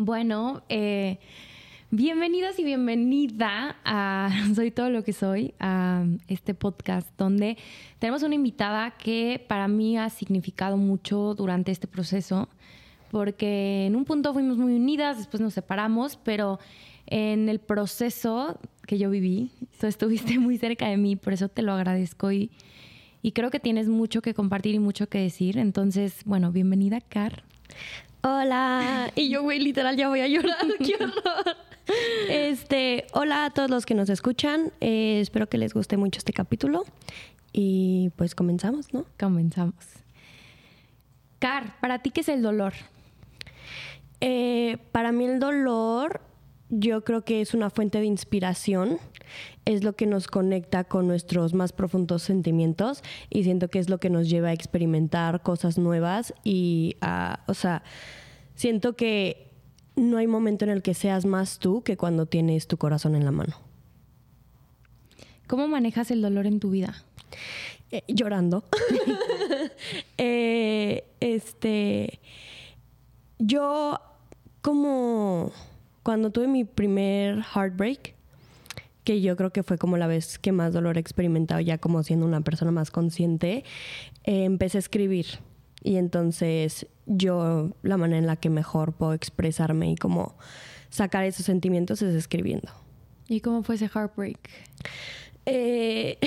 Bueno, eh, bienvenidos y bienvenida a Soy todo lo que soy, a este podcast donde tenemos una invitada que para mí ha significado mucho durante este proceso, porque en un punto fuimos muy unidas, después nos separamos, pero en el proceso que yo viví, tú estuviste muy cerca de mí, por eso te lo agradezco y, y creo que tienes mucho que compartir y mucho que decir. Entonces, bueno, bienvenida, Car. Hola. Y yo, güey, literal ya voy a llorar. ¡Qué horror! Este, hola a todos los que nos escuchan. Eh, espero que les guste mucho este capítulo. Y pues comenzamos, ¿no? Comenzamos. Car, ¿para ti qué es el dolor? Eh, para mí el dolor yo creo que es una fuente de inspiración, es lo que nos conecta con nuestros más profundos sentimientos y siento que es lo que nos lleva a experimentar cosas nuevas y a, o sea, siento que no hay momento en el que seas más tú que cuando tienes tu corazón en la mano. ¿Cómo manejas el dolor en tu vida? Eh, llorando. Eh, este, yo como cuando tuve mi primer heartbreak, que yo creo que fue como la vez que más dolor he experimentado ya como siendo una persona más consciente, eh, empecé a escribir. Y entonces yo la manera en la que mejor puedo expresarme y como sacar esos sentimientos es escribiendo. ¿Y cómo fue ese heartbreak? Eh,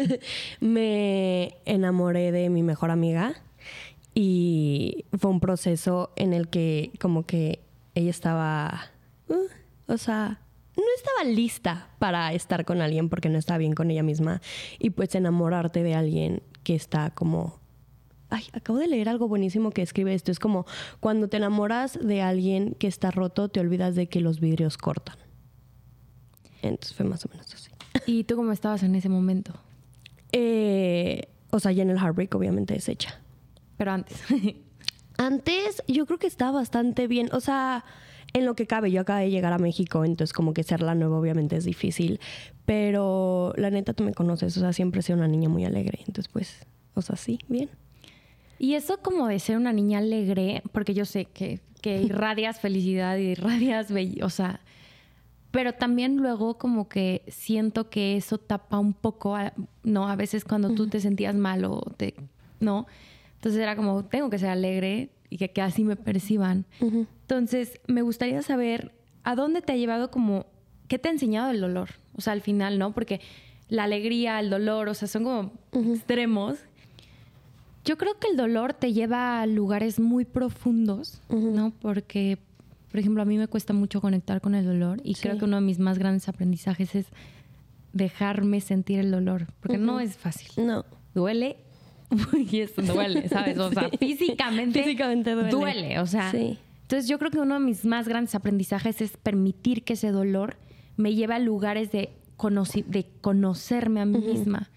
me enamoré de mi mejor amiga y fue un proceso en el que como que ella estaba Uh, o sea, no estaba lista para estar con alguien porque no estaba bien con ella misma. Y pues enamorarte de alguien que está como... Ay, acabo de leer algo buenísimo que escribe esto. Es como cuando te enamoras de alguien que está roto, te olvidas de que los vidrios cortan. Entonces fue más o menos así. ¿Y tú cómo estabas en ese momento? Eh, o sea, ya en el heartbreak obviamente es hecha. Pero antes. antes yo creo que estaba bastante bien. O sea, en lo que cabe, yo acabo de llegar a México, entonces como que ser la nueva obviamente es difícil, pero la neta tú me conoces, o sea, siempre he sido una niña muy alegre, entonces pues, o sea, sí, bien. Y eso como de ser una niña alegre, porque yo sé que, que irradias felicidad y irradias o sea, pero también luego como que siento que eso tapa un poco, ¿no? A veces cuando tú te sentías mal o te, ¿no? Entonces era como, tengo que ser alegre y que, así me perciban. Entonces, me gustaría saber a dónde te ha llevado como, ¿qué te ha enseñado el dolor? O sea, al final, ¿no? Porque la alegría, el dolor, o sea, son como extremos. Yo creo que el dolor te lleva a lugares muy profundos, ¿no? Porque, por ejemplo, a mí me cuesta mucho conectar con el dolor y creo que uno de mis más grandes aprendizajes es dejarme sentir el dolor, porque no es fácil. No. Duele y esto duele, ¿sabes? O sea, físicamente, físicamente duele. duele. O sea, sí. Entonces yo creo que uno de mis más grandes aprendizajes es permitir que ese dolor me lleve a lugares de, de conocerme a mí misma.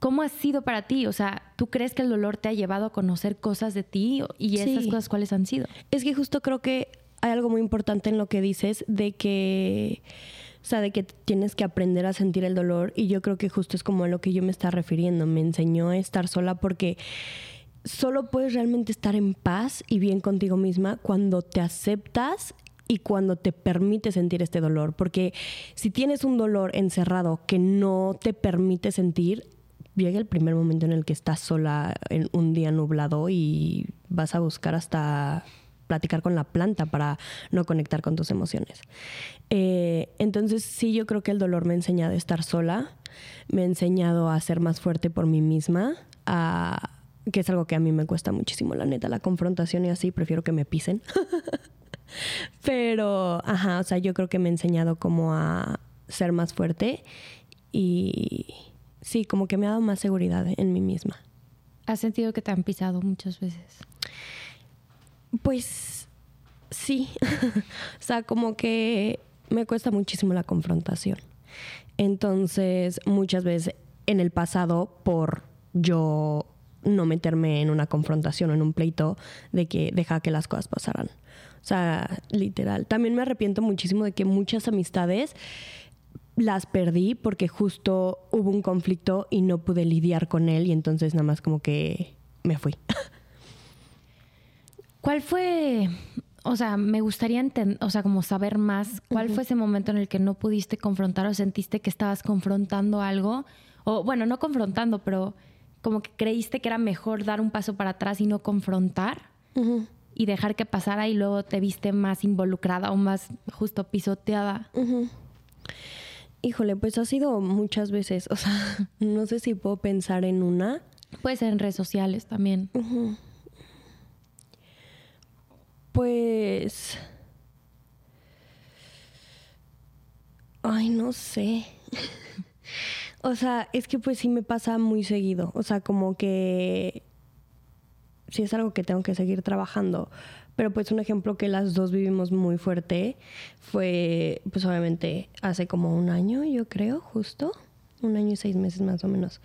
¿Cómo ha sido para ti? O sea, ¿tú crees que el dolor te ha llevado a conocer cosas de ti y esas cosas cuáles han sido? Es que justo creo que hay algo muy importante en lo que dices de que, o sea, de que tienes que aprender a sentir el dolor y yo creo que justo es como a lo que yo me estaba refiriendo. Me enseñó a estar sola porque solo puedes realmente estar en paz y bien contigo misma cuando te aceptas y cuando te permite sentir este dolor. Porque si tienes un dolor encerrado que no te permite sentir, llega el primer momento en el que estás sola en un día nublado y vas a buscar hasta platicar con la planta para no conectar con tus emociones. Eh, entonces sí, yo creo que el dolor me ha enseñado a estar sola, me ha enseñado a ser más fuerte por mí misma, a que es algo que a mí me cuesta muchísimo, la neta, la confrontación y así, prefiero que me pisen. Pero, ajá, o sea, yo creo que me he enseñado como a ser más fuerte y sí, como que me ha dado más seguridad en mí misma. ¿Has sentido que te han pisado muchas veces? Pues sí, o sea, como que me cuesta muchísimo la confrontación. Entonces, muchas veces en el pasado, por yo no meterme en una confrontación o en un pleito de que deja que las cosas pasaran. O sea, literal. También me arrepiento muchísimo de que muchas amistades las perdí porque justo hubo un conflicto y no pude lidiar con él y entonces nada más como que me fui. ¿Cuál fue, o sea, me gustaría entender, o sea, como saber más cuál fue ese momento en el que no pudiste confrontar o sentiste que estabas confrontando algo, o bueno, no confrontando, pero como que creíste que era mejor dar un paso para atrás y no confrontar y dejar que pasara y luego te viste más involucrada o más justo pisoteada. Híjole, pues ha sido muchas veces, o sea, no sé si puedo pensar en una. Puede ser en redes sociales también. Pues... Ay, no sé. o sea, es que pues sí me pasa muy seguido. O sea, como que sí es algo que tengo que seguir trabajando. Pero pues un ejemplo que las dos vivimos muy fuerte fue, pues obviamente hace como un año, yo creo, justo. Un año y seis meses más o menos.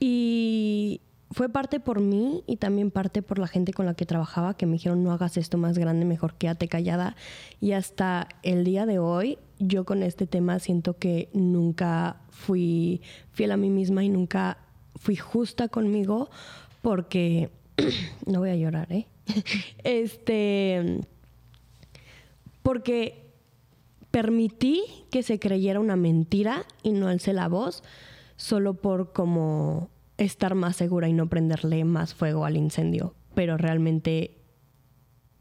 Y fue parte por mí y también parte por la gente con la que trabajaba que me dijeron no hagas esto más grande, mejor quédate callada. Y hasta el día de hoy yo con este tema siento que nunca fui fiel a mí misma y nunca fui justa conmigo porque no voy a llorar, ¿eh? este porque permití que se creyera una mentira y no alcé la voz solo por como estar más segura y no prenderle más fuego al incendio, pero realmente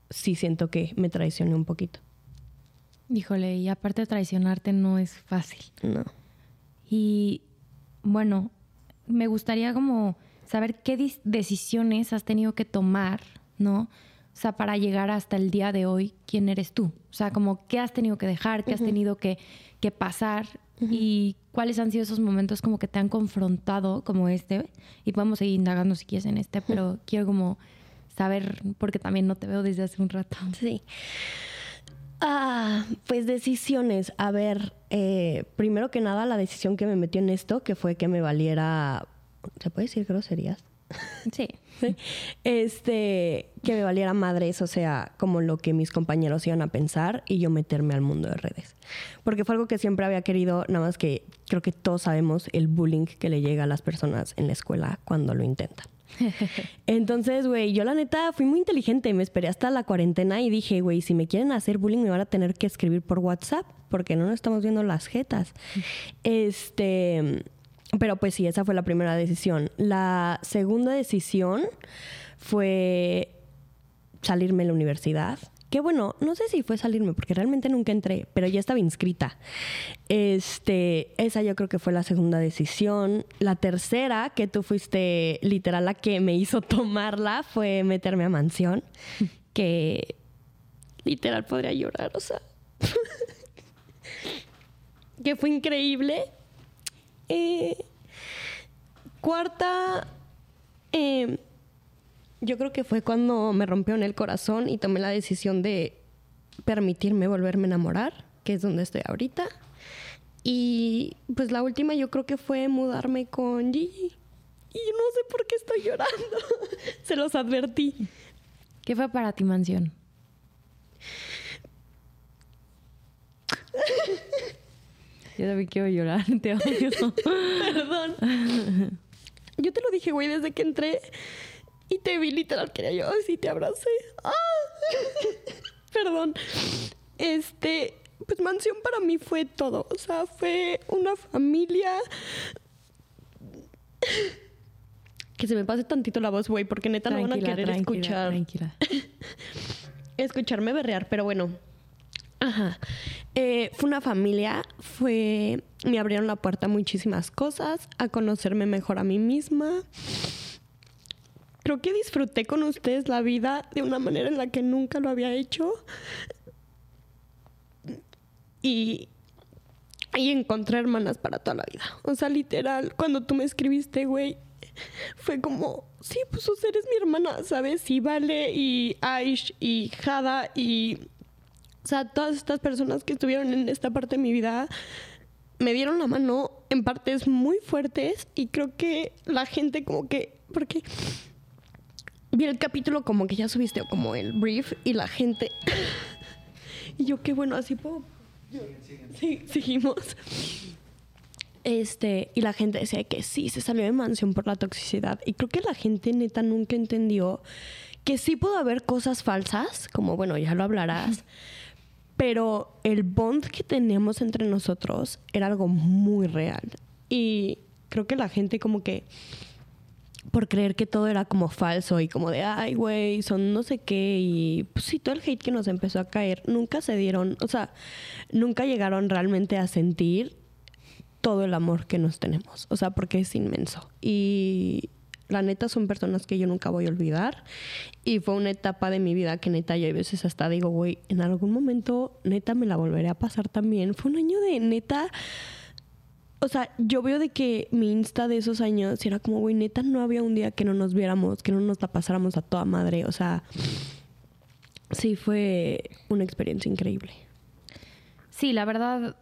sí siento que me traicioné un poquito. Híjole, y aparte de traicionarte no es fácil. No. Y bueno, me gustaría como saber qué decisiones has tenido que tomar, ¿no? O sea, para llegar hasta el día de hoy, ¿quién eres tú? O sea, como qué has tenido que dejar, qué has tenido que, que pasar y cuáles han sido esos momentos como que te han confrontado como este. Y podemos seguir indagando si quieres en este, pero quiero como saber, porque también no te veo desde hace un rato. Sí. Ah, pues decisiones. A ver, eh, primero que nada, la decisión que me metió en esto, que fue que me valiera. ¿Se puede decir groserías? Sí. Este, que me valiera madres, o sea, como lo que mis compañeros iban a pensar y yo meterme al mundo de redes. Porque fue algo que siempre había querido, nada más que creo que todos sabemos el bullying que le llega a las personas en la escuela cuando lo intentan. Entonces, güey, yo la neta fui muy inteligente, me esperé hasta la cuarentena y dije, güey, si me quieren hacer bullying me van a tener que escribir por WhatsApp porque no nos estamos viendo las jetas. Este, pero pues sí, esa fue la primera decisión. La segunda decisión fue salirme de la universidad. Que bueno, no sé si fue salirme, porque realmente nunca entré, pero ya estaba inscrita. Este, esa yo creo que fue la segunda decisión. La tercera, que tú fuiste literal la que me hizo tomarla, fue meterme a mansión. Que literal podría llorar, o sea. que fue increíble. Eh, cuarta, eh, yo creo que fue cuando me rompió en el corazón y tomé la decisión de permitirme volverme a enamorar, que es donde estoy ahorita. Y pues la última yo creo que fue mudarme con Gigi. Y no sé por qué estoy llorando. Se los advertí. ¿Qué fue para ti mansión? Yo también quiero llorar, te odio. Perdón. Yo te lo dije, güey, desde que entré y te vi literal, quería yo así, te abracé. ¡Ah! Perdón. Este, pues mansión para mí fue todo. O sea, fue una familia. Que se me pase tantito la voz, güey, porque neta no van a querer escuchar. Tranquila. Escucharme berrear, pero bueno. Ajá. Eh, fue una familia, fue. Me abrieron la puerta a muchísimas cosas, a conocerme mejor a mí misma. Creo que disfruté con ustedes la vida de una manera en la que nunca lo había hecho. Y. Y encontré hermanas para toda la vida. O sea, literal, cuando tú me escribiste, güey, fue como, sí, pues tú eres mi hermana, ¿sabes? Y Vale, y Aish, y Jada, y sea, todas estas personas que estuvieron en esta parte de mi vida me dieron la mano en partes muy fuertes y creo que la gente como que, porque vi el capítulo como que ya subiste como el brief y la gente, y yo qué bueno, así puedo... Sí, seguimos. Este, y la gente decía que sí, se salió de mansión por la toxicidad. Y creo que la gente neta nunca entendió que sí pudo haber cosas falsas, como bueno, ya lo hablarás, pero el bond que teníamos entre nosotros era algo muy real. Y creo que la gente como que por creer que todo era como falso y como de, ay, güey, son no sé qué. Y pues sí, todo el hate que nos empezó a caer, nunca se dieron, o sea, nunca llegaron realmente a sentir todo el amor que nos tenemos. O sea, porque es inmenso. Y la neta son personas que yo nunca voy a olvidar. Y fue una etapa de mi vida que neta yo a veces hasta digo, güey, en algún momento neta me la volveré a pasar también. Fue un año de neta o sea, yo veo de que mi Insta de esos años era como, güey, neta, no había un día que no nos viéramos, que no nos la pasáramos a toda madre. O sea, sí fue una experiencia increíble. Sí, la verdad,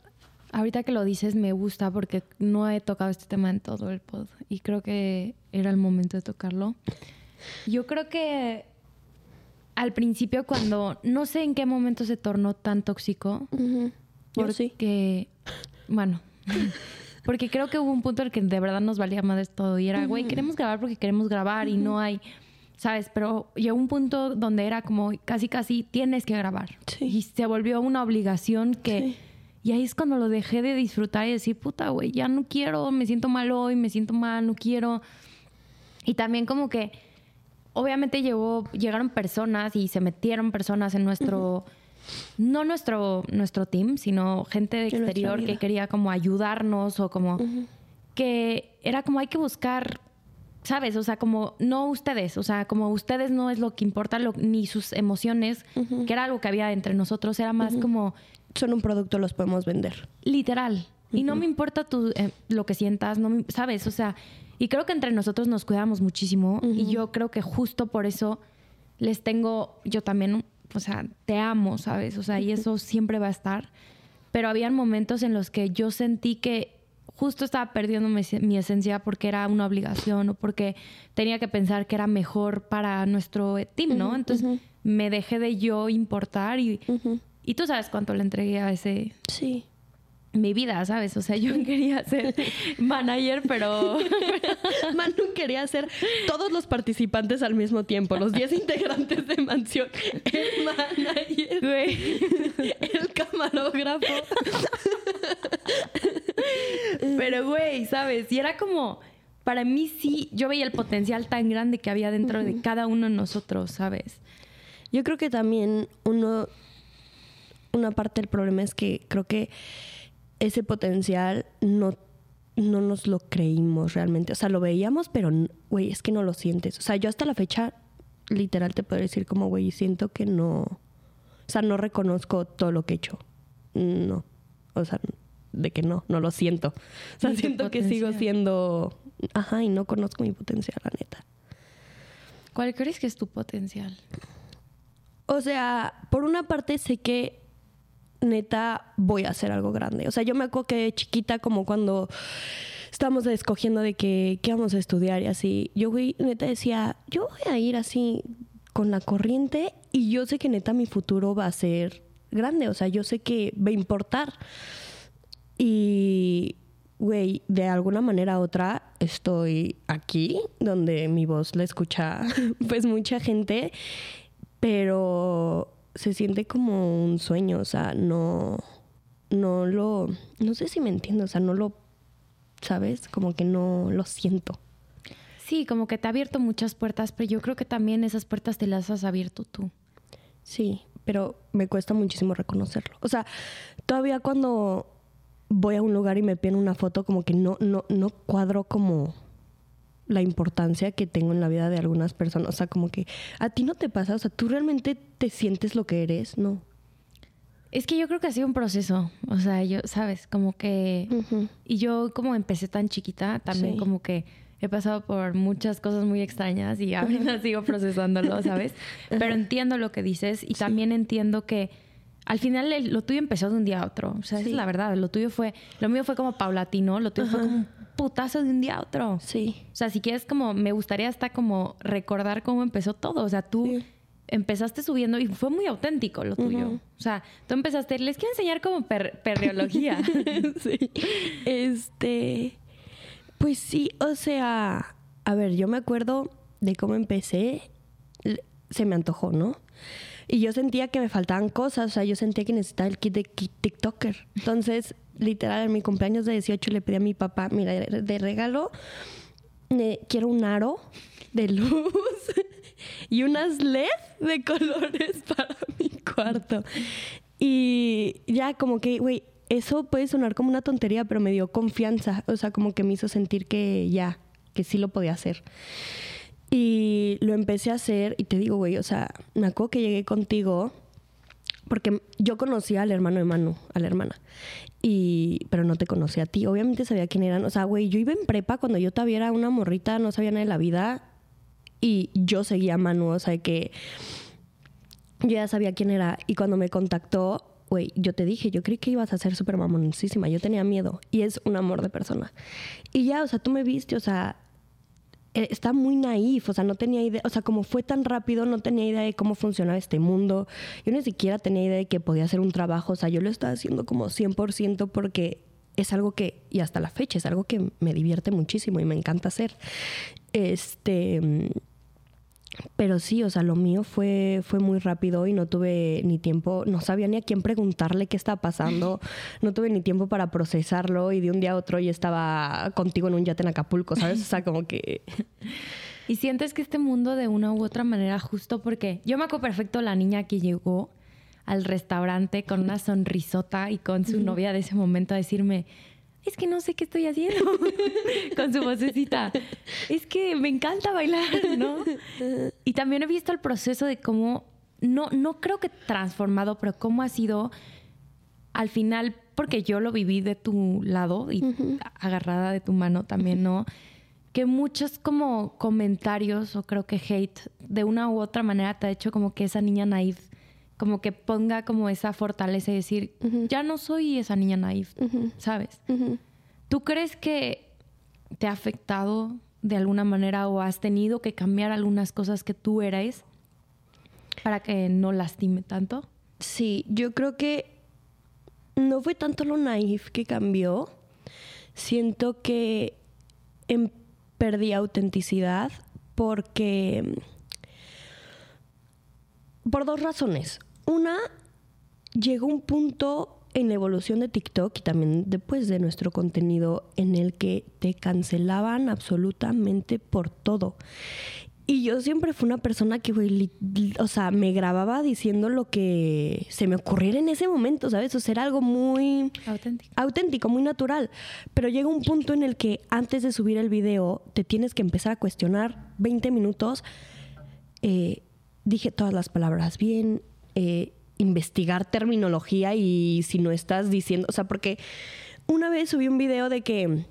ahorita que lo dices me gusta porque no he tocado este tema en todo el pod y creo que era el momento de tocarlo. Yo creo que al principio cuando no sé en qué momento se tornó tan tóxico, porque bueno, porque creo que hubo un punto en el que de verdad nos valía más de todo. Y era, güey, queremos grabar porque queremos grabar y no hay, ¿sabes? Pero llegó un punto donde era como casi, casi tienes que grabar. Y se volvió una obligación que... Y ahí es cuando lo dejé de disfrutar y decir, puta, güey, ya no quiero, me siento mal hoy, me siento mal, no quiero. Y también como que, obviamente llegó, llegaron personas y se metieron personas en nuestro no nuestro, nuestro team, sino gente de exterior que quería como ayudarnos o como que era como hay que buscar, ¿sabes? O sea, como no ustedes, o sea, como ustedes no es lo que importa, ni sus emociones, que era algo que había entre nosotros, era más como... Son un producto, los podemos vender. Literal. Y no me importa tu, eh, lo que sientas, no ¿sabes? O sea, y creo que entre nosotros nos cuidamos muchísimo y yo creo que justo por eso les tengo yo también o sea, te amo, ¿sabes? O sea, y eso siempre va a estar. Pero habían momentos en los que yo sentí que justo estaba perdiendo mi, esencia porque era una obligación o porque tenía que pensar que era mejor para nuestro team, ¿no? Entonces me dejé de yo importar y, y tú sabes cuánto le entregué a ese... Sí mi vida, ¿sabes? O sea, yo quería ser manager, pero Manu quería ser todos los participantes al mismo tiempo, los 10 integrantes de Mansión, el manager, el camarógrafo. Pero, güey, ¿sabes? Y era como, para mí sí, yo veía el potencial tan grande que había dentro de cada uno de nosotros, ¿sabes? Yo creo que también uno, una parte del problema es que creo que ese potencial no, no nos lo creímos realmente. O sea, lo veíamos, pero, güey, es que no lo sientes. O sea, yo hasta la fecha, literal, te puedo decir como, güey, siento que no... O sea, no reconozco todo lo que he hecho. No. O sea, de que no, no lo siento. O sea, siento que sigo siendo... Ajá, y no conozco mi potencial, la neta. ¿Cuál crees que es tu potencial? O sea, por una parte sé que neta, voy a hacer algo grande. O sea, yo me acuerdo que chiquita, como cuando estábamos escogiendo de que, qué vamos a estudiar y así, yo, güey, neta decía, yo voy a ir así con la corriente y yo sé que neta mi futuro va a ser grande. O sea, yo sé que va a importar. Y, güey, de alguna manera u otra estoy aquí, donde mi voz la escucha pues mucha gente, pero se siente como un sueño, o sea, no, no lo, no sé si me entiendo, o sea, no lo, ¿sabes? Como que no lo siento. Sí, como que te ha abierto muchas puertas, pero yo creo que también esas puertas te las has abierto tú. Sí, pero me cuesta muchísimo reconocerlo. O sea, todavía cuando voy a un lugar y me piden una foto, como que no, no, no cuadro como la importancia que tengo en la vida de algunas personas. O sea, como que a ti no te pasa, o sea, tú realmente te sientes lo que eres, ¿no? Es que yo creo que ha sido un proceso, o sea, yo, sabes, como que... Y yo como empecé tan chiquita, también como que he pasado por muchas cosas muy extrañas y ahora sigo procesándolo, ¿sabes? Pero entiendo lo que dices y también entiendo que al final lo tuyo empezó de un día a otro, o sea, es la verdad, lo tuyo fue, lo mío fue como paulatino, lo tuyo fue como putazo de un día a otro. Sí. O sea, si quieres como, me gustaría hasta como recordar cómo empezó todo. O sea, tú empezaste subiendo y fue muy auténtico lo tuyo. O sea, tú empezaste, les quiero enseñar como per perreología. sí. Este, pues sí, o sea, a ver, yo me acuerdo de cómo empecé. se me antojó, ¿no? Y yo sentía que me faltaban cosas, o sea, yo sentía que necesitaba el kit de TikToker. Entonces, literal, en mi cumpleaños de 18 le pedí a mi papá, mira, de regalo, quiero un aro de luz y unas LED de colores para mi cuarto. Y ya como que, güey, eso puede sonar como una tontería, pero me dio confianza, o sea, como que me hizo sentir que ya, que sí lo podía hacer. Y lo empecé a hacer y te digo, güey, o sea, me que llegué contigo porque yo conocía al hermano de Manu, a la hermana, y pero no te conocía a ti. Obviamente sabía quién eran. O sea, güey, yo iba en prepa cuando yo todavía era una morrita, no sabía nada de la vida y yo seguía a Manu, o sea, que yo ya sabía quién era y cuando me contactó, güey, yo te dije, yo creí que ibas a ser súper mamoncísima, yo tenía miedo y es un amor de persona. Y ya, o sea, tú me viste, o sea, está muy naif, o sea, no tenía idea, o sea, como fue tan rápido, no tenía idea de cómo funcionaba este mundo. Yo ni siquiera tenía idea de que podía hacer un trabajo, o sea, yo lo estaba haciendo como 100% porque es algo que, y hasta la fecha, es algo que me divierte muchísimo y me encanta hacer. Este pero sí, o sea, lo mío fue, fue muy rápido y no tuve ni tiempo, no sabía ni a quién preguntarle qué estaba pasando, no tuve ni tiempo para procesarlo y de un día a otro ya estaba contigo en un yate en Acapulco, ¿sabes? O sea, como que... Y sientes que este mundo de una u otra manera, justo porque yo me acuerdo perfecto la niña que llegó al restaurante con una sonrisota y con su novia de ese momento a decirme, es que no sé qué estoy haciendo con su vocecita. Es que me encanta bailar, ¿no? Y también he visto el proceso de cómo, no, no creo que transformado, pero cómo ha sido al final, porque yo lo viví de tu lado y agarrada de tu mano también, ¿no? Que muchos como comentarios o creo que hate de una u otra manera te ha hecho como que esa niña naive como que ponga como esa fortaleza y decir, ya no soy esa niña naif, ¿sabes? ¿Tú crees que te ha afectado de alguna manera o has tenido que cambiar algunas cosas que tú eres para que no lastime tanto? Sí, yo creo que no fue tanto lo naif que cambió. Siento que em, perdí autenticidad porque... Por dos razones. Una, llegó un punto en la evolución de TikTok y también después de nuestro contenido en el que te cancelaban absolutamente por todo. Y yo siempre fui una persona que, o sea, me grababa diciendo lo que se me ocurriera en ese momento, ¿sabes? O sea, era algo muy auténtico. auténtico, muy natural. Pero llega un punto en el que antes de subir el video te tienes que empezar a cuestionar 20 minutos. Eh, dije todas las palabras bien, eh, investigar terminología y si no estás diciendo, o sea, porque una vez subí un video de que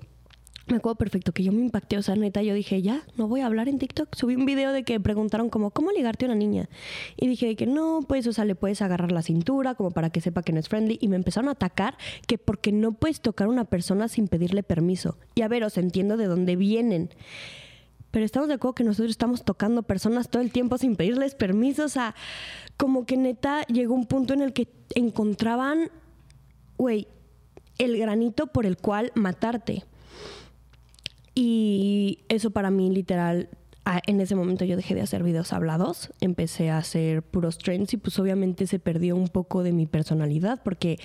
me acuerdo perfecto que yo me impacté, o sea, neta, yo dije, ya, no voy a hablar en TikTok. Subí un video de que preguntaron como, ¿cómo ligarte a una niña? Y dije que no, pues, o sea, le puedes agarrar la cintura como para que sepa que no es friendly. Y me empezaron a atacar que porque no puedes tocar a una persona sin pedirle permiso. Y a ver, os entiendo de dónde vienen pero estamos de acuerdo que nosotros estamos tocando personas todo el tiempo sin pedirles permiso. O sea, como que neta llegó un punto en el que encontraban, güey, el granito por el cual matarte. Y eso para mí, literal, en ese momento yo dejé de hacer videos hablados, empecé a hacer puros trends y pues obviamente se perdió un poco de mi personalidad porque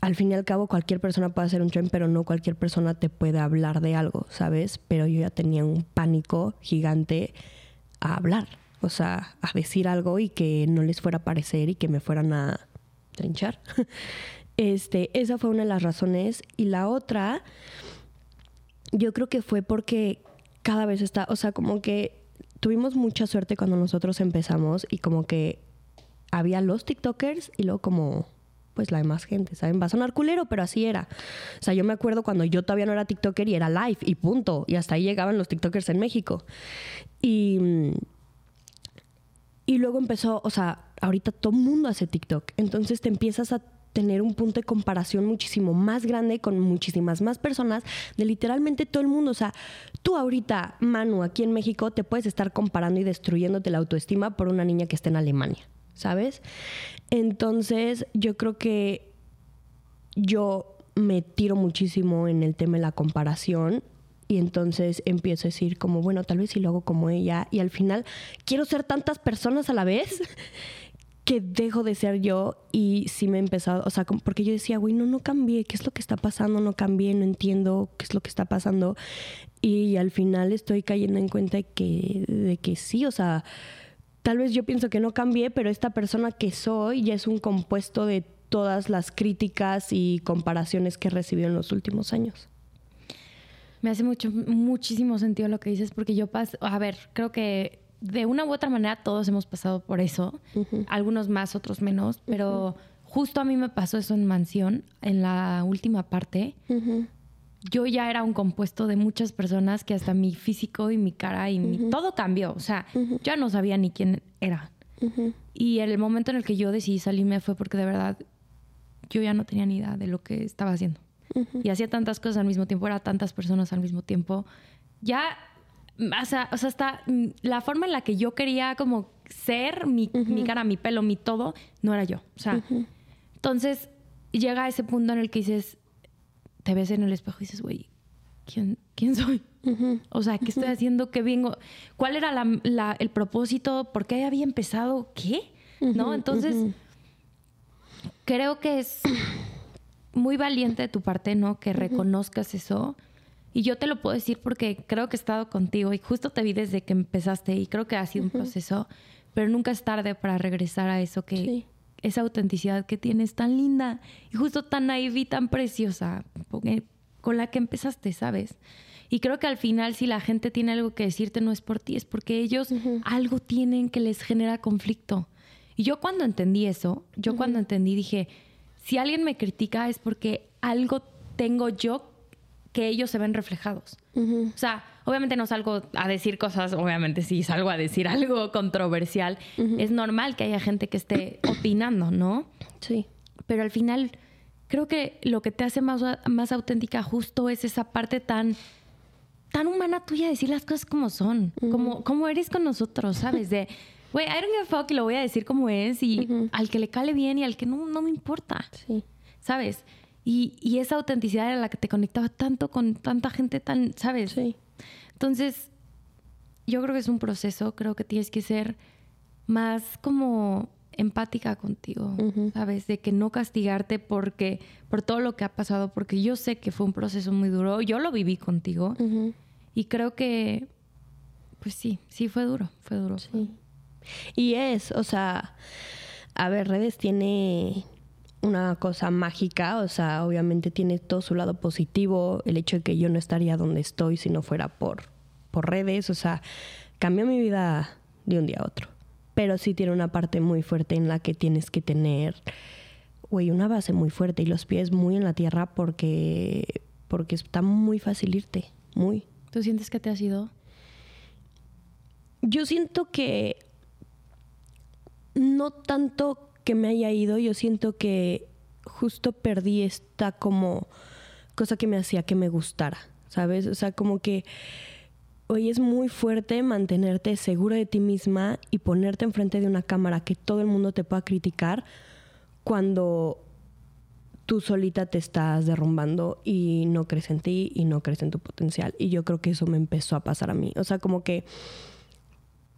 al fin y al cabo cualquier persona puede hacer un trend, pero no cualquier persona te puede hablar de algo, ¿sabes? Pero yo ya tenía un pánico gigante a hablar, o sea, a decir algo y que no les fuera a parecer y que me fueran a trinchar. Este, esa fue una de las razones. Y la otra, yo creo que fue porque cada vez está, o sea, como que tuvimos mucha suerte cuando nosotros empezamos y como que había los TikTokers y luego como pues la demás gente, ¿saben? Va a sonar culero, pero así era. O sea, yo me acuerdo cuando yo todavía no era TikToker y era live y punto. Y hasta ahí llegaban los TikTokers en México. Y, y luego empezó, o sea, ahorita todo el mundo hace TikTok. Entonces te empiezas a tener un punto de comparación muchísimo más grande con muchísimas más personas de literalmente todo el mundo. O sea, tú ahorita, Manu, aquí en México, te puedes estar comparando y destruyéndote la autoestima por una niña que está en Alemania. ¿Sabes? Entonces, yo creo que yo me tiro muchísimo en el tema de la comparación Y entonces empiezo a decir como, bueno, tal vez si lo hago como ella. Y al final quiero ser tantas personas a la vez que dejo de ser yo y sí me he empezado, o sea, porque yo decía, güey, no, no cambié, ¿qué es lo que está pasando? No cambié, no entiendo qué es lo que está pasando. Y al final estoy cayendo en cuenta de que, de que sí, o sea, tal vez yo pienso que no cambié, pero esta persona que soy ya es un compuesto de todas las críticas y comparaciones que he recibido en los últimos años. Me hace mucho, muchísimo sentido lo que dices, porque yo paso, a ver, creo que de una u otra manera todos hemos pasado por eso, algunos más, otros menos, pero justo a mí me pasó eso en Mansión, en la última parte. Yo ya era un compuesto de muchas personas que hasta mi físico y mi cara y mi, todo cambió, o sea, ya no sabía ni quién era. Y el momento en el que yo decidí salirme fue porque de verdad yo ya no tenía ni idea de lo que estaba haciendo. Y hacía tantas cosas al mismo tiempo, era tantas personas al mismo tiempo. Ya o sea, o sea, hasta la forma en la que yo quería como ser, mi, cara, mi pelo, mi todo, no era yo. O sea, entonces llega a ese punto en el que dices, te ves en el espejo y dices, güey, ¿quién, ¿quién soy? O sea, ¿qué estoy haciendo? ¿Qué vengo? ¿Cuál era el propósito? ¿Por qué había empezado? ¿Qué? ¿No? Entonces, creo que es muy valiente de tu parte, ¿no? Que reconozcas eso y yo te lo puedo decir porque creo que he estado contigo y justo te vi desde que empezaste y creo que ha sido un proceso, pero nunca es tarde para regresar a eso que esa autenticidad que tienes tan linda y justo tan naive y tan preciosa con la que empezaste, ¿sabes? Y creo que al final si la gente tiene algo que decirte no es por ti, es porque ellos algo tienen que les genera conflicto. Y yo cuando entendí eso, yo cuando entendí dije, si alguien me critica es porque algo tengo yo que ellos se ven reflejados. O sea, obviamente no salgo a decir cosas, obviamente si salgo a decir algo controversial, es normal que haya gente que esté opinando, ¿no? Sí. Pero al final, creo que lo que te hace más, más auténtica justo es esa parte tan, tan humana tuya, decir las cosas como son, como, como eres con nosotros, ¿sabes? De, güey, I don't give a fuck y lo voy a decir como es y al que le cale bien y al que no, no me importa. Sí. ¿Sabes? Y, esa autenticidad era la que te conectaba tanto con tanta gente tan, ¿sabes? Sí. Entonces, yo creo que es un proceso, creo que tienes que ser más como empática contigo, ¿sabes? De que no castigarte porque por todo lo que ha pasado, porque yo sé que fue un proceso muy duro, yo lo viví contigo y creo que pues sí, sí fue duro, fue duro. Sí. Y es, o sea, a ver, redes tiene una cosa mágica, o sea, obviamente tiene todo su lado positivo, el hecho de que yo no estaría donde estoy si no fuera por, por redes, o sea, cambió mi vida de un día a otro. Pero sí tiene una parte muy fuerte en la que tienes que tener, güey, una base muy fuerte y los pies muy en la tierra porque, porque está muy fácil irte, muy. ¿Tú sientes que te has ido? Yo siento que no tanto que me haya ido, yo siento que justo perdí esta como cosa que me hacía que me gustara, ¿sabes? O sea, como que hoy es muy fuerte mantenerte seguro de ti misma y ponerte enfrente de una cámara que todo el mundo te pueda criticar cuando tú solita te estás derrumbando y no crees en ti y no crees en tu potencial. Y yo creo que eso me empezó a pasar a mí. O sea, como que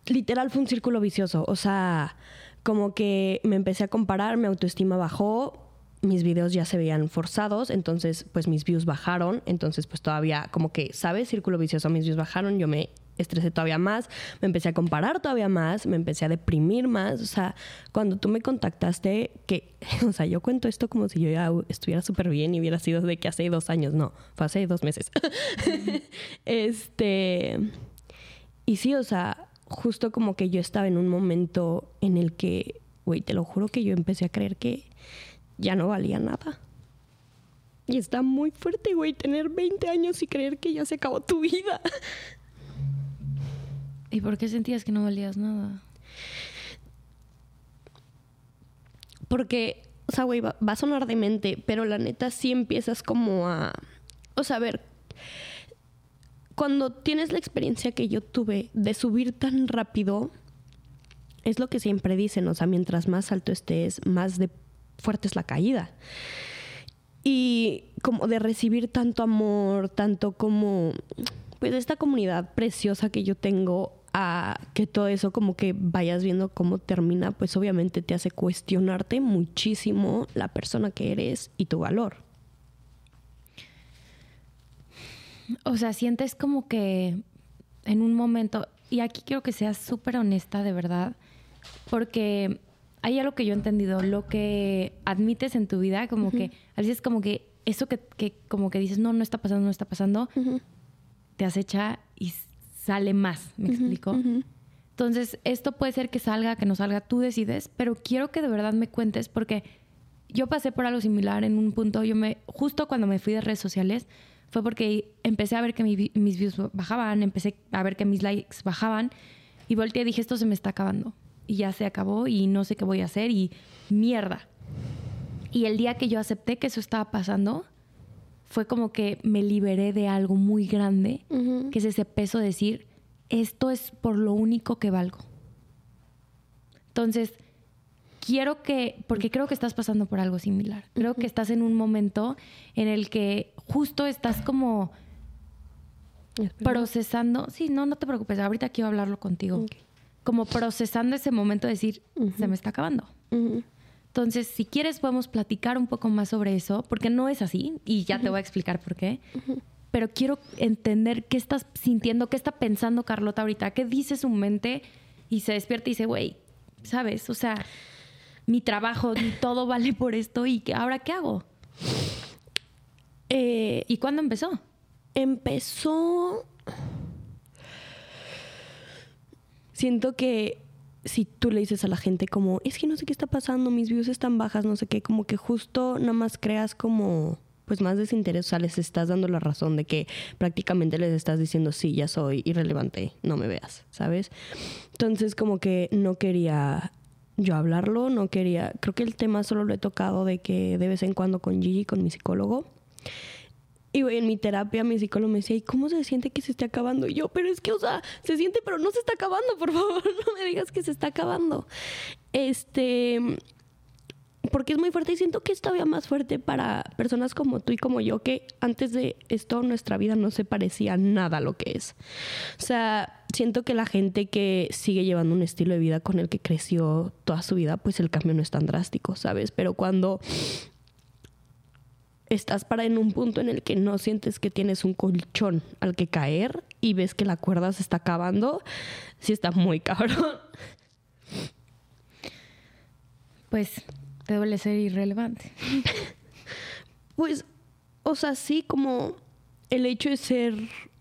literal fue un círculo vicioso. O sea, como que me empecé a comparar, mi autoestima bajó, mis videos ya se veían forzados, entonces pues mis views bajaron, entonces pues todavía como que, ¿sabes? Círculo vicioso, mis views bajaron, yo me estresé todavía más, me empecé a comparar todavía más, me empecé a deprimir más, o sea, cuando tú me contactaste, que, o sea, yo cuento esto como si yo ya estuviera súper bien y hubiera sido de que hace dos años, no, fue hace dos meses. este, y sí, o sea, justo como que yo estaba en un momento en el que, güey, te lo juro que yo empecé a creer que ya no valía nada. Y está muy fuerte, güey, tener 20 años y creer que ya se acabó tu vida. ¿Y por qué sentías que no valías nada? Porque, o sea, güey, va, va, a sonar de mente, pero la neta sí empiezas como a... O sea, a ver, cuando tienes la experiencia que yo tuve de subir tan rápido, es lo que siempre dicen, o sea, mientras más alto estés, más de fuerte es la caída. Y como de recibir tanto amor, tanto como, pues esta comunidad preciosa que yo tengo, a que todo eso como que vayas viendo cómo termina, pues obviamente te hace cuestionarte muchísimo la persona que eres y tu valor. O sea, sientes como que en un momento, y aquí quiero que seas súper honesta de verdad, porque hay algo que yo he entendido, lo que admites en tu vida, como que a veces como que eso que, como que dices, no, no está pasando, no está pasando, te acecha y sale más, ¿me explico? Entonces, esto puede ser que salga, que no salga, tú decides, pero quiero que de verdad me cuentes porque yo pasé por algo similar en un punto, yo me, justo cuando me fui de redes sociales, fue porque empecé a ver que mis views bajaban, empecé a ver que mis likes bajaban y volteé y dije, esto se me está acabando. Y ya se acabó y no sé qué voy a hacer y mierda. Y el día que yo acepté que eso estaba pasando, fue como que me liberé de algo muy grande, que es ese peso de decir, esto es por lo único que valgo. Entonces, quiero que, porque creo que estás pasando por algo similar, creo que estás en un momento en el que justo estás como procesando, sí, no, no te preocupes, ahorita quiero hablarlo contigo, como procesando ese momento de decir, se me está acabando. Entonces, si quieres, podemos platicar un poco más sobre eso, porque no es así, y ya te voy a explicar por qué. Pero quiero entender qué estás sintiendo, qué está pensando Carlota ahorita, qué dice su mente y se despierta y dice, güey, ¿sabes? O sea, mi trabajo, todo vale por esto y ahora qué hago. Eh, ¿Y cuándo empezó? Empezó. Siento que si tú le dices a la gente como, es que no sé qué está pasando, mis views están bajas, no sé qué, como que justo nada más creas como pues más desinterés, o sea, les estás dando la razón de que prácticamente les estás diciendo, sí, ya soy irrelevante, no me veas, ¿sabes? Entonces como que no quería yo hablarlo, no quería, creo que el tema solo lo he tocado de que de vez en cuando con Gigi, con mi psicólogo, y en mi terapia mi psicólogo me decía, ¿y cómo se siente que se esté acabando? Y yo, pero es que, o sea, se siente, pero no se está acabando, por favor, no me digas que se está acabando. Este, porque es muy fuerte y siento que es todavía más fuerte para personas como tú y como yo, que antes de esto nuestra vida no se parecía nada a lo que es. O sea, siento que la gente que sigue llevando un estilo de vida con el que creció toda su vida, pues el cambio no es tan drástico, ¿sabes? Pero cuando estás para en un punto en el que no sientes que tienes un colchón al que caer y ves que la cuerda se está acabando, sí está muy cabrón. Pues te duele ser irrelevante. pues, o sea, sí, como el hecho de ser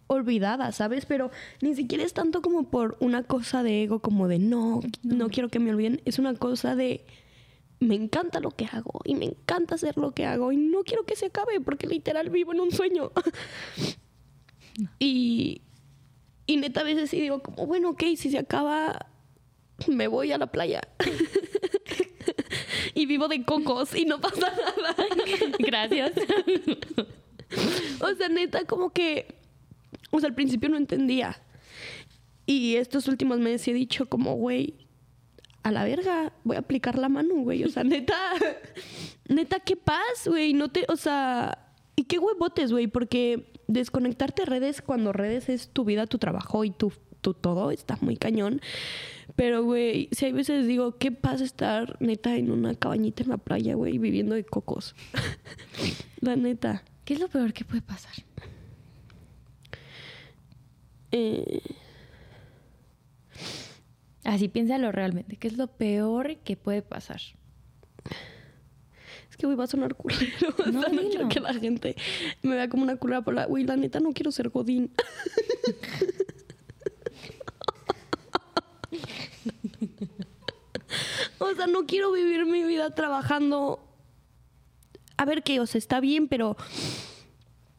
olvidada, ¿sabes? Pero ni siquiera es tanto como por una cosa de ego, como de no, no quiero que me olviden. Es una cosa de me encanta lo que hago y me encanta hacer lo que hago y no quiero que se acabe porque literal vivo en un sueño. y, y neta a veces sí digo como, bueno, ok, si se acaba, me voy a la playa. y vivo de cocos y no pasa nada. Gracias. o sea, neta, como que, o sea, al principio no entendía. Y estos últimos meses he dicho como, güey, a la verga, voy a aplicar la mano, güey. O sea, neta, neta, qué paz, güey. No te, o sea, y qué huevotes, güey, porque desconectarte redes cuando redes es tu vida, tu trabajo y tu, tu todo, está muy cañón. Pero, güey, si hay veces digo, qué paz estar neta en una cabañita en la playa, güey, viviendo de cocos. la neta. ¿Qué es lo peor que puede pasar? Eh Así piénsalo realmente. ¿Qué es lo peor que puede pasar? Es que, güey, va a sonar culero. No, no quiero que la gente me vea como una culera. Pero, güey, la neta no quiero ser godín. o sea, no quiero vivir mi vida trabajando. A ver qué, o sea, está bien, pero...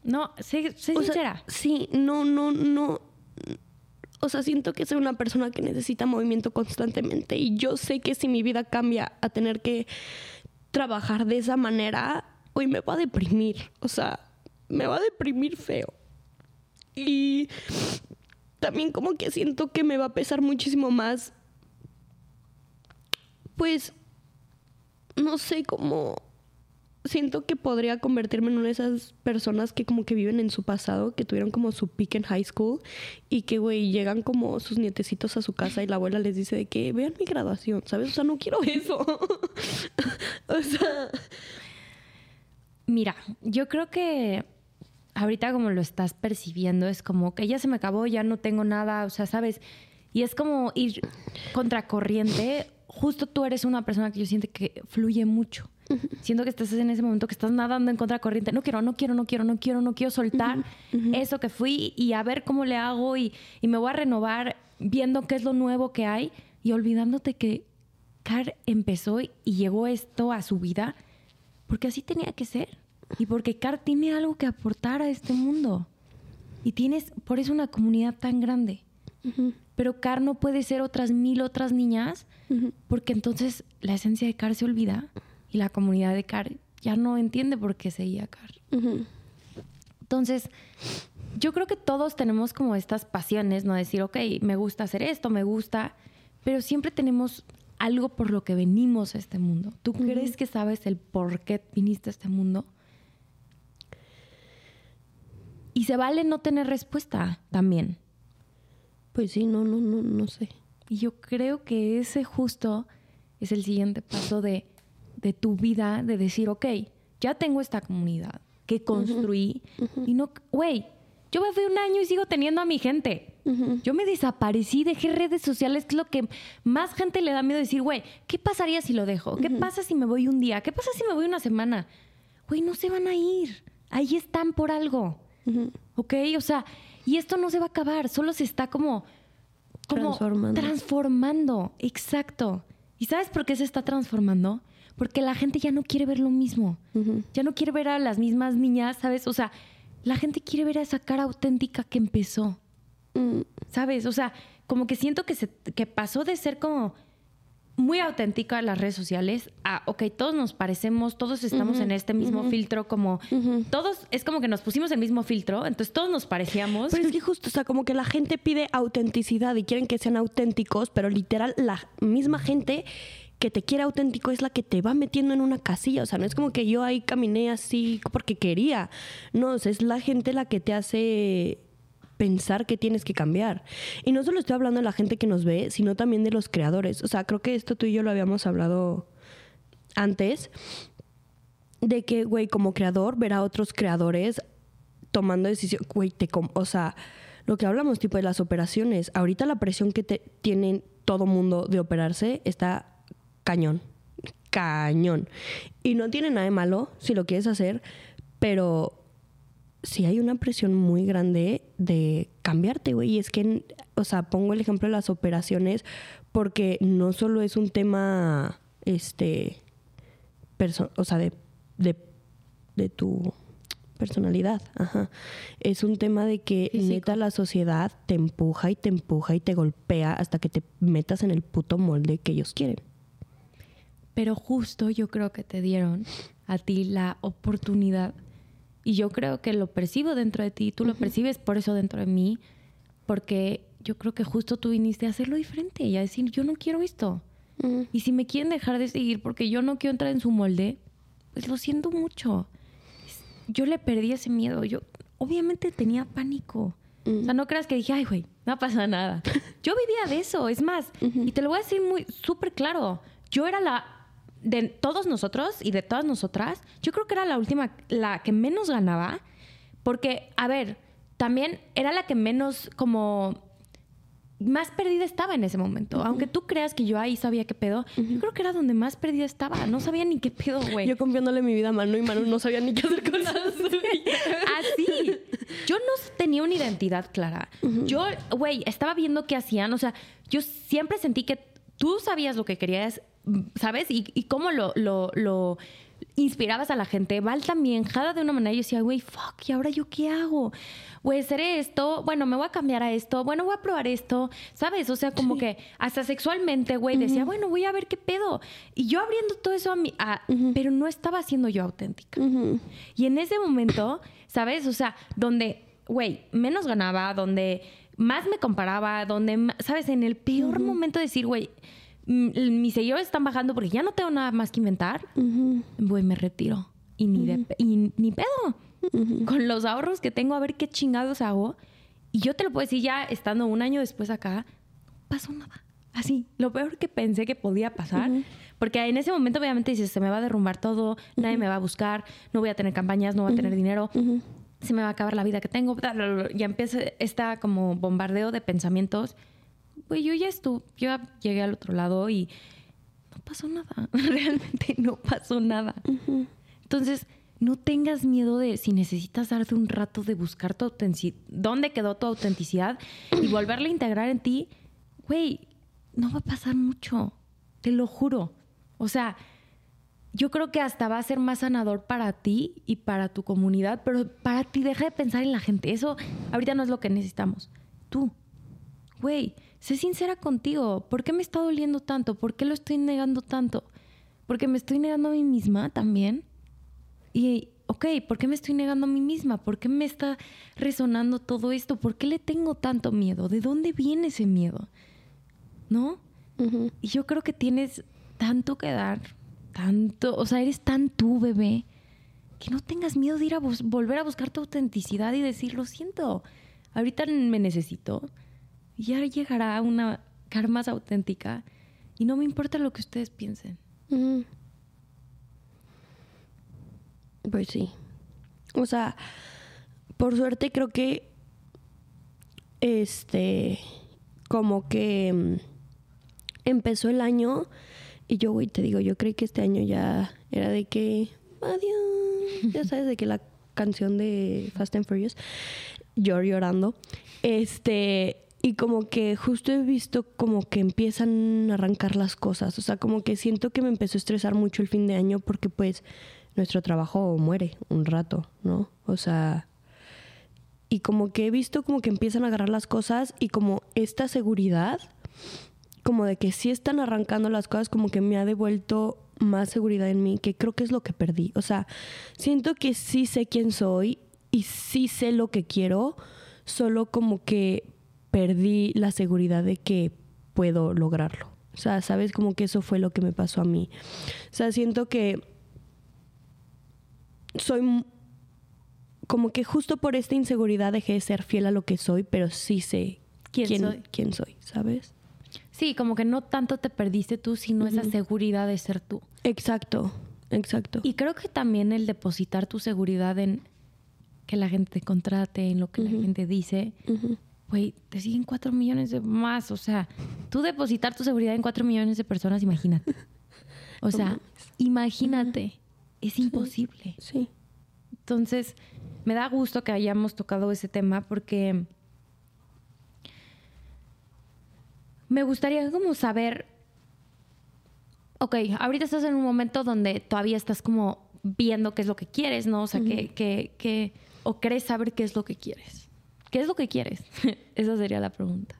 No, sé, sincera. sí, no, no, no o sea, siento que soy una persona que necesita movimiento constantemente y yo sé que si mi vida cambia a tener que trabajar de esa manera, hoy me va a deprimir, o sea, me va a deprimir feo. Y también como que siento que me va a pesar muchísimo más, pues, no sé, cómo siento que podría convertirme en una de esas personas que como que viven en su pasado, que tuvieron como su peak en high school y que, güey, llegan como sus nietecitos a su casa y la abuela les dice de que vean mi graduación, ¿sabes? O sea, no quiero eso. o sea... Mira, yo creo que ahorita como lo estás percibiendo es como que ya se me acabó, ya no tengo nada, o sea, ¿sabes? Y es como ir contracorriente. Justo tú eres una persona que yo siento que fluye mucho. Siento que estás en ese momento que estás nadando en contracorriente. No quiero, no quiero, no quiero, no quiero, no quiero soltar eso que fui y a ver cómo le hago y, y, me voy a renovar viendo qué es lo nuevo que hay y olvidándote que Car empezó y llegó esto a su vida porque así tenía que ser y porque Car tiene algo que aportar a este mundo y tienes por eso una comunidad tan grande. Pero Car no puede ser otras mil otras niñas porque entonces la esencia de Car se olvida y la comunidad de Car ya no entiende por qué seguía Car. Entonces, yo creo que todos tenemos como estas pasiones, ¿no? Decir, ok, me gusta hacer esto, me gusta, pero siempre tenemos algo por lo que venimos a este mundo. ¿Tú crees que sabes el por qué viniste a este mundo? Y se vale no tener respuesta también. Pues sí, no, no, no, no sé. Y yo creo que ese justo es el siguiente paso de, de tu vida, de decir, ok, ya tengo esta comunidad que construí y no, güey, yo me fui un año y sigo teniendo a mi gente. Yo me desaparecí, dejé redes sociales, que es lo que más gente le da miedo decir, güey, ¿qué pasaría si lo dejo? ¿Qué pasa si me voy un día? ¿Qué pasa si me voy una semana? Güey, no se van a ir. Ahí están por algo. ¿Ok? O sea, y esto no se va a acabar, solo se está como, transformando. transformando. Exacto. ¿Y sabes por qué se está transformando? Porque la gente ya no quiere ver lo mismo. Ya no quiere ver a las mismas niñas, ¿sabes? O sea, la gente quiere ver a esa cara auténtica que empezó. Mm. ¿Sabes? O sea, como que siento que, se, que pasó de ser como muy auténtica las redes sociales a, ok, todos nos parecemos, todos estamos en este mismo filtro, como todos, es como que nos pusimos el mismo filtro, entonces todos nos parecíamos. Pero es que justo, o sea, como que la gente pide autenticidad y quieren que sean auténticos, pero literal la misma gente que te quiere auténtico es la que te va metiendo en una casilla. O sea, no es como que yo ahí caminé así porque quería. No, o sea, es la gente la que te hace pensar que tienes que cambiar. Y no solo estoy hablando de la gente que nos ve, sino también de los creadores. O sea, creo que esto tú y yo lo habíamos hablado antes, de que, güey, como creador, ver a otros creadores tomando decisiones, güey, te o sea, lo que hablamos, tipo de las operaciones, ahorita la presión que te, tienen todo mundo de operarse está cañón, cañón. Y no tiene nada de malo si lo quieres hacer, pero sí hay una presión muy grande de cambiarte, güey. Y es que, o sea, pongo el ejemplo de las operaciones porque no solo es un tema, este, o sea, de, de, tu personalidad, ajá. Es un tema de que neta la sociedad te empuja y te empuja y te golpea hasta que te metas en el puto molde que ellos quieren. Pero justo yo creo que te dieron a ti la oportunidad y yo creo que lo percibo dentro de ti, tú lo percibes por eso dentro de mí, porque yo creo que justo tú viniste a hacerlo diferente y a decir, yo no quiero esto. Y si me quieren dejar de seguir porque yo no quiero entrar en su molde, pues lo siento mucho. Yo le perdí ese miedo. Yo obviamente tenía pánico. O sea, no creas que dije, ay, güey, no pasa nada. Yo vivía de eso, es más. Y te lo voy a decir muy súper claro. Yo era la de todos nosotros y de todas nosotras, yo creo que era la última, la que menos ganaba, porque, a ver, también era la que menos como más perdida estaba en ese momento. Aunque tú creas que yo ahí sabía qué pedo, yo creo que era donde más perdida estaba. No sabía ni qué pedo, güey. Yo confiándole mi vida a Manu y Manu no sabía ni qué hacer con Así. Yo no tenía una identidad clara. Yo, güey, estaba viendo qué hacían. O sea, yo siempre sentí que tú sabías lo que querías ¿sabes? Y, cómo lo, lo, inspirabas a la gente. Val también, jada de una manera, yo decía, güey, fuck, ¿y ahora yo qué hago? Güey, seré esto, bueno, me voy a cambiar a esto, bueno, voy a probar esto, ¿sabes? O sea, como que hasta sexualmente, güey, decía, bueno, voy a ver qué pedo. Y yo abriendo todo eso a mí, pero no estaba siendo yo auténtica. Y en ese momento, ¿sabes? O sea, donde, güey, menos ganaba, donde más me comparaba, donde, ¿sabes? En el peor momento de decir, güey, mis seguidores están bajando porque ya no tengo nada más que inventar, voy, me retiro. y ni, de, y ni pedo. Con los ahorros que tengo, a ver qué chingados hago. Y yo te lo puedo decir ya estando un año después acá, no pasó nada. Así, lo peor que pensé que podía pasar. Porque en ese momento obviamente dices, se me va a derrumbar todo, nadie me va a buscar, no voy a tener campañas, no voy a tener dinero, se me va a acabar la vida que tengo. Ya empieza esta como bombardeo de pensamientos. Pues yo ya estuve, yo ya llegué al otro lado y no pasó nada. Realmente no pasó nada. Entonces, no tengas miedo de si necesitas darte un rato de buscar tu autenticidad, dónde quedó tu autenticidad y volverla a integrar en ti. Güey, no va a pasar mucho, te lo juro. O sea, yo creo que hasta va a ser más sanador para ti y para tu comunidad, pero para ti deja de pensar en la gente. Eso ahorita no es lo que necesitamos. Tú, güey, sé sincera contigo. ¿Por qué me está doliendo tanto? ¿Por qué lo estoy negando tanto? Porque me estoy negando a mí misma también. Y, ok, ¿por qué me estoy negando a mí misma? ¿Por qué me está resonando todo esto? ¿Por qué le tengo tanto miedo? ¿De dónde viene ese miedo? ¿No? Y yo creo que tienes tanto que dar, tanto, o sea, eres tan tú, bebé, que no tengas miedo de ir a volver a buscar tu autenticidad y decir, lo siento, ahorita me necesito. Ya llegará una cara más auténtica y no me importa lo que ustedes piensen. Pues sí. O sea, por suerte creo que este como que mm, empezó el año y yo, güey, te digo, yo creí que este año ya era de que, adiós, ya sabes, de que la canción de Fast and Furious, yo llorando, este, y como que justo he visto como que empiezan a arrancar las cosas, o sea, como que siento que me empezó a estresar mucho el fin de año porque pues nuestro trabajo muere un rato, ¿no? O sea, y como que he visto como que empiezan a agarrar las cosas y como esta seguridad como de que sí están arrancando las cosas, como que me ha devuelto más seguridad en mí, que creo que es lo que perdí. O sea, siento que sí sé quién soy y sí sé lo que quiero, solo como que perdí la seguridad de que puedo lograrlo. O sea, sabes como que eso fue lo que me pasó a mí. O sea, siento que soy como que justo por esta inseguridad dejé de ser fiel a lo que soy, pero sí sé quién, soy? quién soy, ¿sabes? Sí, como que no tanto te perdiste tú, sino esa seguridad de ser tú. Exacto, exacto. Y creo que también el depositar tu seguridad en que la gente te contrate, en lo que la gente dice, güey, te siguen cuatro millones de más. O sea, tú depositar tu seguridad en cuatro millones de personas, imagínate. O sea, imagínate, es imposible. Sí. Entonces, me da gusto que hayamos tocado ese tema porque me gustaría como saber, ok, ahorita estás en un momento donde todavía estás como viendo qué es lo que quieres, ¿no? O sea, que, o crees saber qué es lo que quieres. ¿Qué es lo que quieres? Esa sería la pregunta.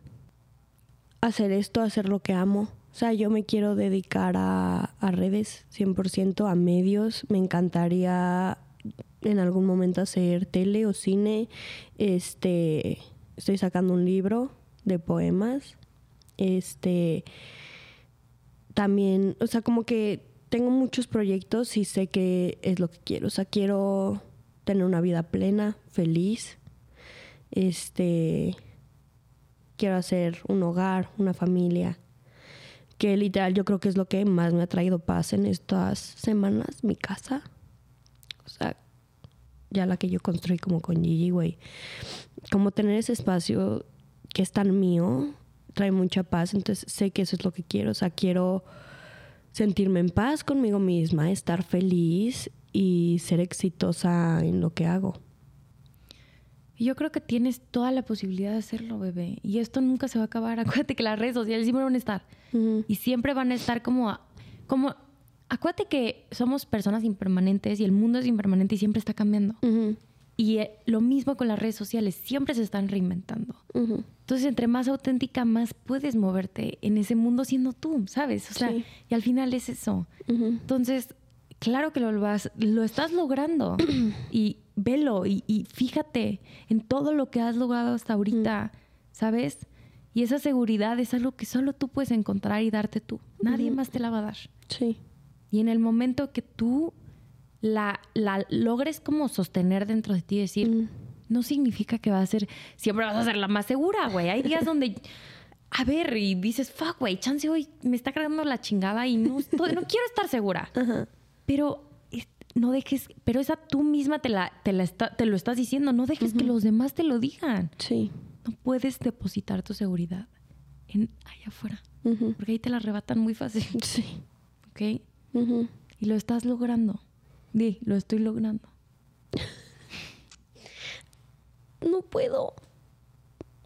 Hacer esto, hacer lo que amo. O sea, yo me quiero dedicar a, a redes 100%, a medios. Me encantaría en algún momento hacer tele o cine. Este, estoy sacando un libro de poemas este, también, o sea, como que tengo muchos proyectos y sé que es lo que quiero. O sea, quiero tener una vida plena, feliz. Este, quiero hacer un hogar, una familia. Que literal yo creo que es lo que más me ha traído paz en estas semanas, mi casa. O sea, ya la que yo construí como con Gigi, güey. Como tener ese espacio que es tan mío, trae mucha paz, entonces sé que eso es lo que quiero, o sea, quiero sentirme en paz conmigo misma, estar feliz y ser exitosa en lo que hago. Yo creo que tienes toda la posibilidad de hacerlo, bebé. Y esto nunca se va a acabar. Acuérdate que las redes sociales siempre van a estar. Y siempre van a estar como, como... Acuérdate que somos personas impermanentes y el mundo es impermanente y siempre está cambiando. Y eh, lo mismo con las redes sociales, siempre se están reinventando. Entonces, entre más auténtica, más puedes moverte en ese mundo siendo tú, ¿sabes? O sea, y al final es eso. Entonces, claro que lo vas, lo estás logrando. y velo y, fíjate en todo lo que has logrado hasta ahorita, ¿sabes? Y esa seguridad es algo que solo tú puedes encontrar y darte tú. Nadie más te la va a dar. Sí. Y en el momento que tú la, la logres como sostener dentro de ti y decir, Mm. no significa que vas a ser, siempre vas a ser la más segura, güey. Hay días donde, a ver, y dices, fuck, güey, chance hoy me está cargando la chingada y no, estoy- no quiero estar segura. Ajá. Pero no dejes, pero esa tú misma te, la, te, la está- te lo estás diciendo, no dejes que los demás te lo digan. Sí. No puedes depositar tu seguridad en allá afuera, porque ahí te la arrebatan muy fácil, Sí. ¿ok? Y lo estás logrando. Di, lo estoy logrando. No puedo.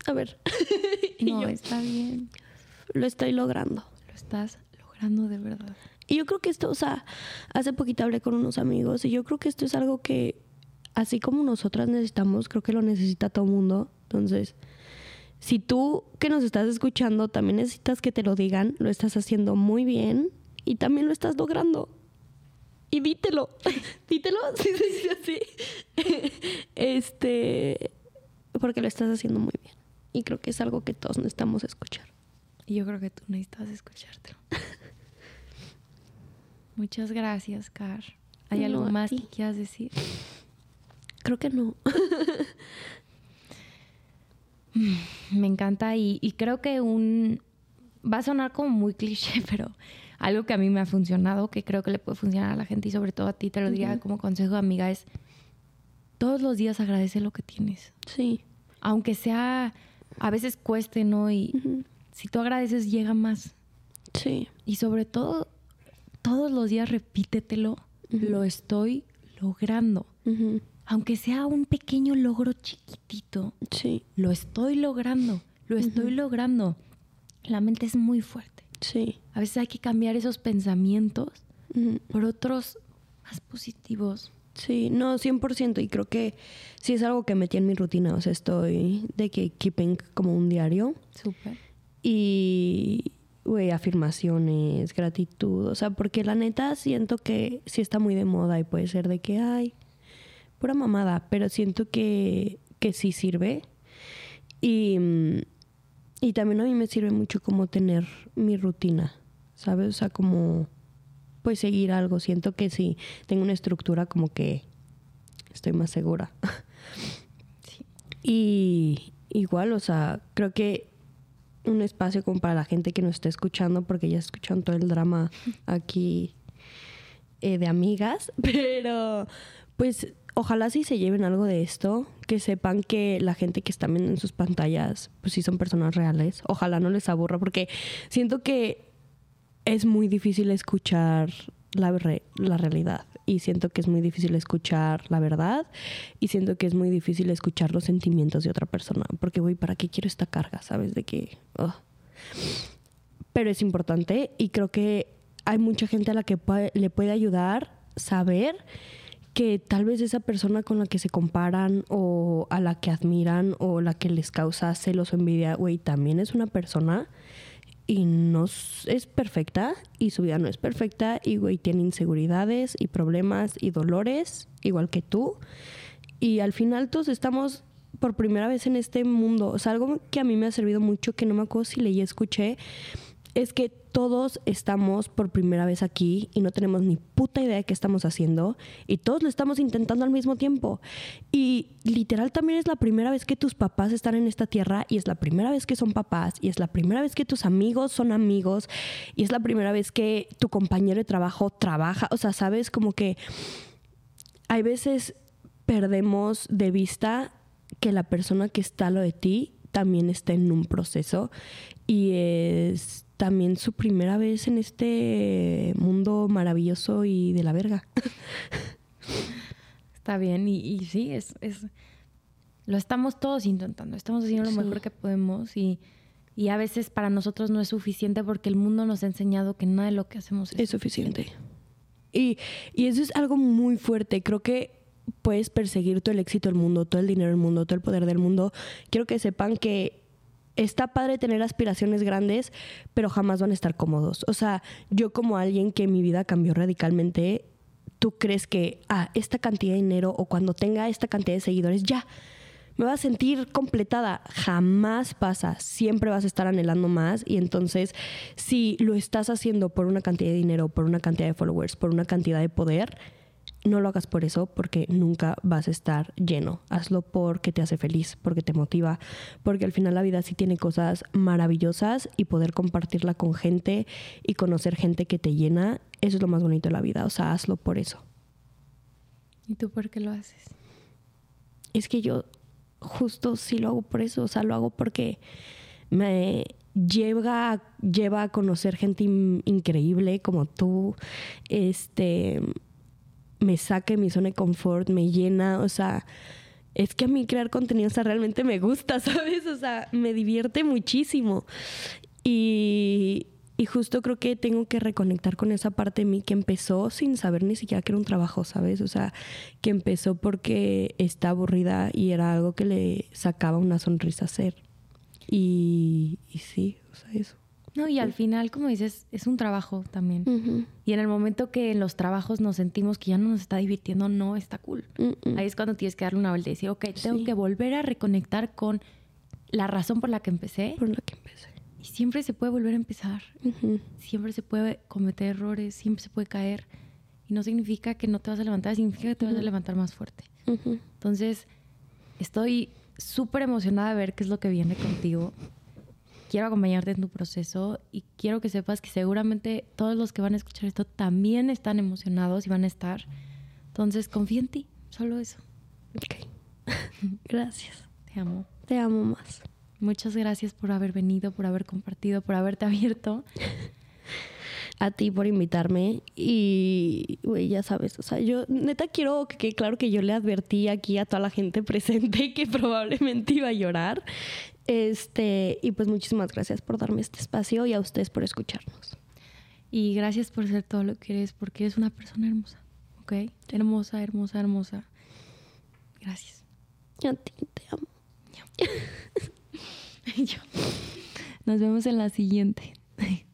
A ver. No, yo, está bien. lo estoy logrando. Lo estás logrando de verdad. Y yo creo que esto, o sea, hace poquito hablé con unos amigos y yo creo que esto es algo que, así como nosotras necesitamos, creo que lo necesita todo el mundo. Entonces, si tú que nos estás escuchando también necesitas que te lo digan, lo estás haciendo muy bien y también lo estás logrando. Y dítelo, dítelo, sí se dice así. Este, porque lo estás haciendo muy bien. Y creo que es algo que todos necesitamos escuchar. Y yo creo que tú necesitas escuchártelo. Muchas gracias, Car. ¿Hay No, algo más que quieras decir? Creo que no. Me encanta y, y creo que un... Va a sonar como muy cliché, pero algo que a mí me ha funcionado, que creo que le puede funcionar a la gente y sobre todo a ti, te lo diría como consejo de amiga, es todos los días agradece lo que tienes. Sí. Aunque sea, a veces cueste, ¿no? Y si tú agradeces, llega más. Sí. Y sobre todo, todos los días repítetelo, lo estoy logrando. Aunque sea un pequeño logro chiquitito, Sí. lo estoy logrando, lo estoy logrando. La mente es muy fuerte. Sí. A veces hay que cambiar esos pensamientos por otros más positivos. Sí, no, 100%. Y creo que sí es algo que metí en mi rutina. O sea, estoy de que keeping como un diario. Súper. Y, güey, afirmaciones, gratitud. O sea, porque la neta siento que sí está muy de moda y puede ser de que, ay, pura mamada. Pero siento que, que sí sirve. Y, mm, y también a mí me sirve mucho como tener mi rutina, ¿sabes? O sea, como, pues seguir algo. Siento que sí tengo una estructura como que estoy más segura. Sí. Y igual, o sea, creo que un espacio como para la gente que nos está escuchando, porque ya escuchan todo el drama aquí eh, de amigas, pero pues ojalá sí se lleven algo de esto, que sepan que la gente que está viendo en sus pantallas, pues sí son personas reales. Ojalá no les aburra, porque siento que es muy difícil escuchar la, re- la realidad. Y siento que es muy difícil escuchar la verdad y siento que es muy difícil escuchar los sentimientos de otra persona porque güey para qué quiero esta carga sabes de que ugh. pero es importante y creo que hay mucha gente a la que le puede ayudar saber que tal vez esa persona con la que se comparan o a la que admiran o la que les causa celos o envidia, güey, también es una persona y no es perfecta y su vida no es perfecta y güey tiene inseguridades y problemas y dolores igual que tú. Y al final todos estamos por primera vez en este mundo. O sea algo que a mí me ha servido mucho que no me acuerdo si leí escuché es que todos estamos por primera vez aquí y no tenemos ni puta idea de qué estamos haciendo y todos lo estamos intentando al mismo tiempo. Y literal también es la primera vez que tus papás están en esta tierra y es la primera vez que son papás y es la primera vez que tus amigos son amigos y es la primera vez que tu compañero de trabajo trabaja. O sea, sabes como que hay veces perdemos de vista que la persona que está a lo de ti también está en un proceso y es también su primera vez en este mundo maravilloso y de la verga. Está bien, y, y sí, es, es. Lo estamos todos intentando, estamos haciendo lo Sí. mejor que podemos y, y a veces para nosotros no es suficiente porque el mundo nos ha enseñado que nada de lo que hacemos es, Es suficiente. Y, y eso es algo muy fuerte. Creo que puedes perseguir todo el éxito del mundo, todo el dinero del mundo, todo el poder del mundo. Quiero que sepan que está padre tener aspiraciones grandes, pero jamás van a estar cómodos. O sea, yo como alguien que mi vida cambió radicalmente, tú crees que, ah, esta cantidad de dinero o cuando tenga esta cantidad de seguidores, ya, me voy a sentir completada. Jamás pasa. Siempre vas a estar anhelando más. Y entonces, si lo estás haciendo por una cantidad de dinero, por una cantidad de followers, por una cantidad de poder, no lo hagas por eso, porque nunca vas a estar lleno. Hazlo porque te hace feliz, porque te motiva, porque al final la vida sí tiene cosas maravillosas y poder compartirla con gente y conocer gente que te llena, eso es lo más bonito de la vida. O sea, hazlo por eso. ¿Y tú por qué lo haces? Es que yo justo sí lo hago por eso, o sea, lo hago porque me lleva, lleva a conocer gente increíble como tú, este, me saque mi zona de confort, me llena, o sea, es que a mí crear contenido, o sea, realmente me gusta, ¿sabes? O sea, me divierte muchísimo. Y, y justo creo que tengo que reconectar con esa parte de mí que empezó sin saber ni siquiera que era un trabajo, ¿sabes? O sea, que empezó porque está aburrida y era algo que le sacaba una sonrisa hacer. Y, y sí, o sea, eso. No, y al final, como dices, es un trabajo también. Y en el momento que en los trabajos nos sentimos que ya no nos está divirtiendo, no está cool. Ahí es cuando tienes que darle una vuelta y decir, ok, tengo que volver a reconectar con la razón por la que empecé. Por la que empecé. Y siempre se puede volver a empezar. Siempre se puede cometer errores, siempre se puede caer. Y no significa que no te vas a levantar, significa que te vas a levantar más fuerte. Entonces, estoy súper emocionada de ver qué es lo que viene contigo quiero acompañarte en tu proceso y quiero que sepas que seguramente todos los que van a escuchar esto también están emocionados y van a estar. Entonces, confía en ti, solo eso. Ok. gracias. Te amo. Te amo más. Muchas gracias por haber venido, por haber compartido, por haberte abierto. a ti por invitarme y, güey, ya sabes, o sea, yo neta quiero que, claro que yo le advertí aquí a toda la gente presente que probablemente iba a llorar este, y pues muchísimas gracias por darme este espacio y a ustedes por escucharnos. Y gracias por ser todo lo que eres, porque eres una persona hermosa, ¿ok? Hermosa, hermosa, hermosa. Gracias. A ti te amo. Nos vemos en la siguiente.